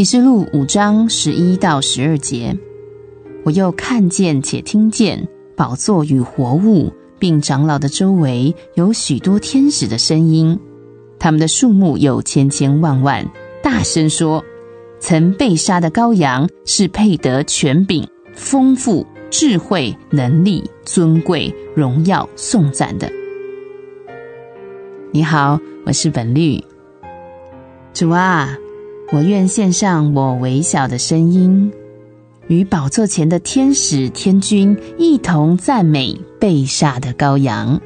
启示录五章十一到十二节，我又看见且听见宝座与活物，并长老的周围有许多天使的声音，他们的数目有千千万万，大声说：曾被杀的羔羊是配得权柄、丰富、智慧、能力、尊贵、荣耀、颂赞的。你好，我是本律。主啊，我愿献上我微小的声音，与宝座前的天使天君一同赞美被杀的羔羊。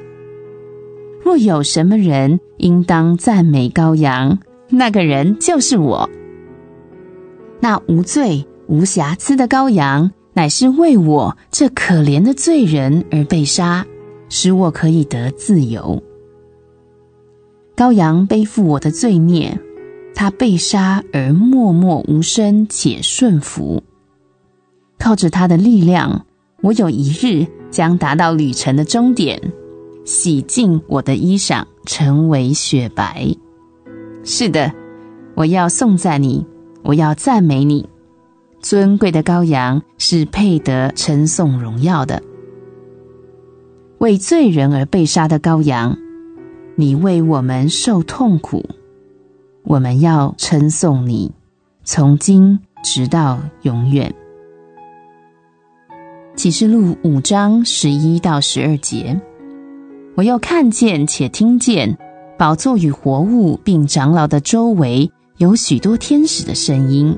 若有什么人应当赞美羔羊，那个人就是我。那无罪无瑕疵的羔羊，乃是为我这可怜的罪人而被杀，使我可以得自由。羔羊背负我的罪孽。他被杀而默默无声且顺服，靠着他的力量，我有一日将达到旅程的终点，洗净我的衣裳，成为雪白。是的，我要颂赞你，我要赞美你，尊贵的羔羊是配得称颂荣耀的，为罪人而被杀的羔羊，你为我们受痛苦。我们要称颂你，从今直到永远。启示录五章十一到十二节，我又看见且听见宝座与活物并长老的周围有许多天使的声音，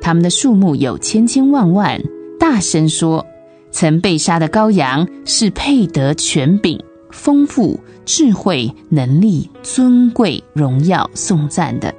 他们的数目有千千万万，大声说：曾被杀的羔羊是配得权柄。丰富、智慧、能力、尊贵、荣耀、颂赞的，